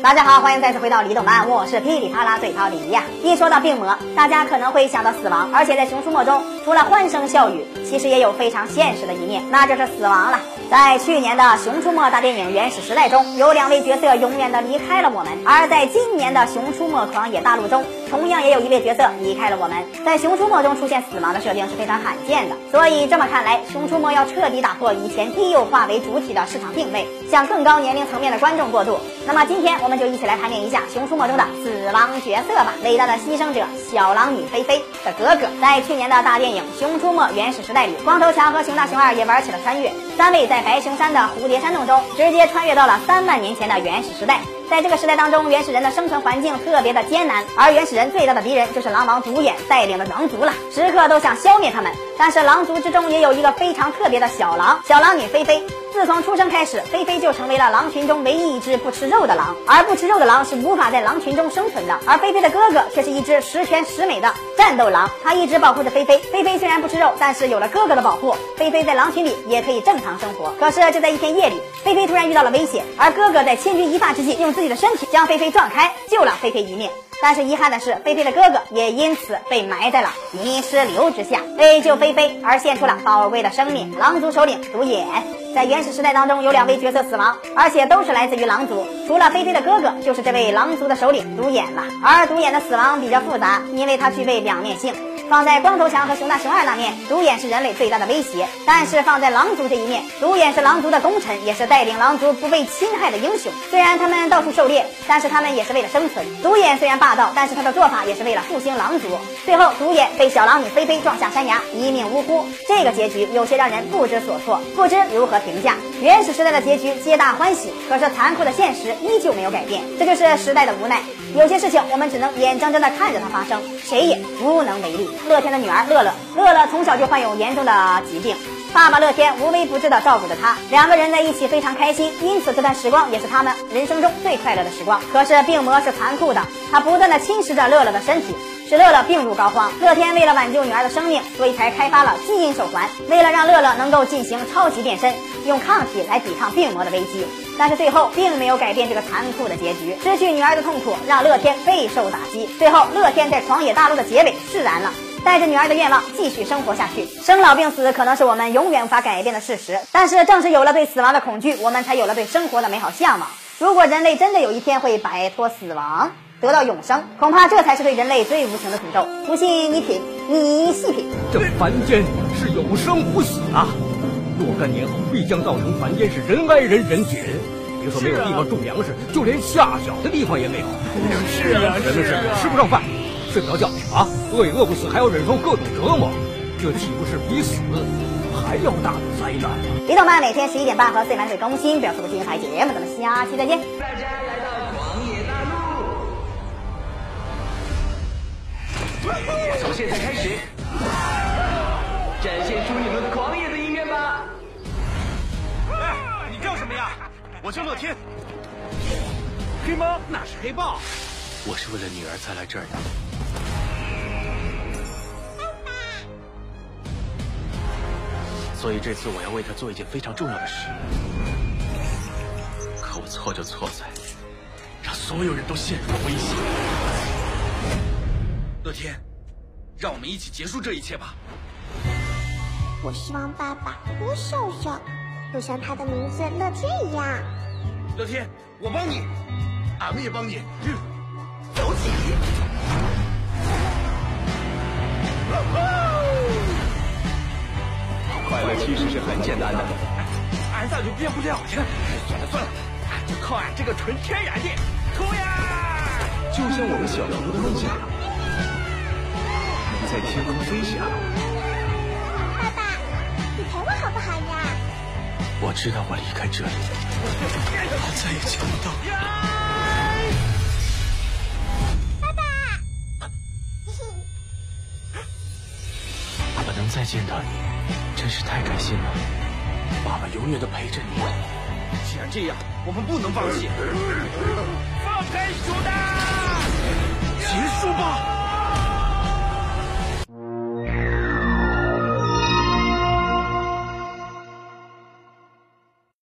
大家好，欢迎再次回到李动漫，我是噼里啪啦嘴炮李呀。一说到病魔，大家可能会想到死亡，而且在《熊出没》中，除了欢声笑语，其实也有非常现实的一面，那就是死亡了。在去年的《熊出没大电影原始时代》中，有两位角色永远的离开了我们；而在今年的《熊出没狂野大陆》中，同样也有一位角色离开了我们。在《熊出没》中出现死亡的设定是非常罕见的，所以这么看来，《熊出没》要彻底打破以前低幼化为主体的市场定位，向更高年龄层面的观众过渡。那么今天我们就一起来盘点一下《熊出没》中的死亡角色吧。伟大的牺牲者小狼女菲菲的哥哥，在去年的大电影《熊出没原始时代》里，光头强和熊大熊二也玩起了穿越，三位在白熊山的蝴蝶山洞中直接穿越到了三万年前的原始时代。在这个时代当中，原始人的生存环境特别的艰难，而原始人最大的敌人就是狼王独眼带领的狼族了，时刻都想消灭他们。但是狼族之中也有一个非常特别的小狼，小狼女菲菲。自从出生开始，菲菲就成为了狼群中唯一一只不吃肉的狼。而不吃肉的狼是无法在狼群中生存的。而菲菲的哥哥却是一只十全十美的战斗狼，他一直保护着菲菲。菲菲虽然不吃肉，但是有了哥哥的保护，菲菲在狼群里也可以正常生活。可是就在一天夜里，菲菲突然遇到了危险，而哥哥在千钧一发之际，用自己的身体将菲菲撞开，救了菲菲一命。但是遗憾的是，菲菲的哥哥也因此被埋在了泥石流之下。为救菲菲而献出了宝贵的生命，狼族首领独眼。在原始时代当中，有两位角色死亡，而且都是来自于狼族。除了菲菲的哥哥，就是这位狼族的首领独眼了。而独眼的死亡比较复杂，因为他具备两面性。放在光头强和熊大熊二那面，独眼是人类最大的威胁；但是放在狼族这一面，独眼是狼族的功臣，也是带领狼族不被侵害的英雄。虽然他们到处狩猎，但是他们也是为了生存。独眼虽然霸道，但是他的做法也是为了复兴狼族。最后，独眼被小狼女菲菲撞下山崖，一命呜呼。这个结局有些让人不知所措，不知如何评价。原始时代的结局皆大欢喜，可是残酷的现实依旧没有改变，这就是时代的无奈。有些事情我们只能眼睁睁地看着它发生，谁也无能为力。乐天的女儿乐乐，乐乐从小就患有严重的疾病，爸爸乐天无微不至的照顾着她，两个人在一起非常开心，因此这段时光也是他们人生中最快乐的时光。可是病魔是残酷的，它不断的侵蚀着乐乐的身体。使乐乐病入膏肓，乐天为了挽救女儿的生命，所以才开发了基因手环，为了让乐乐能够进行超级变身，用抗体来抵抗病魔的危机。但是最后并没有改变这个残酷的结局，失去女儿的痛苦让乐天备受打击。最后，乐天在狂野大陆的结尾释然了，带着女儿的愿望继续生活下去。生老病死可能是我们永远无法改变的事实，但是正是有了对死亡的恐惧，我们才有了对生活的美好向往。如果人类真的有一天会摆脱死亡，得到永生，恐怕这才是对人类最无情的诅咒。不信你品，你细品。这凡间是有生无死啊！若干年后必将造成凡间是人挨人人挤人，别说没有地方种粮食，就连下脚的地方也没有。是啊，人们是吃不上饭，睡不着觉啊，饿也饿不死，还要忍受各种折磨，这岂不是比死还要大的灾难吗？李动漫每天十一点半和 C 满会更新，不要错过精彩节目。咱们下期再见。大家来到狂野大陆。从现在开始，展现出你们狂野的一面吧！哎，你叫什么呀？我叫乐天。黑猫那是黑豹。我是为了女儿才来这儿的。所以这次我要为他做一件非常重要的事。可我错就错在，让所有人都陷入了危险。乐天，让我们一起结束这一切吧。我希望爸爸多笑笑，就像他的名字乐天一样。乐天，我帮你，俺们也帮你。走其实是很简单的。俺咋就变不了呢？算了算了，俺就靠俺这个纯天然的，冲呀！就像我们小时候的梦想，能在天空飞翔。爸爸，你陪我好不好呀？我知道我离开这里，我再也见不到。爸爸，爸爸能再见到你，真是太开心了。爸爸永远都陪着你。既然这样，我们不能放弃。放开熊大！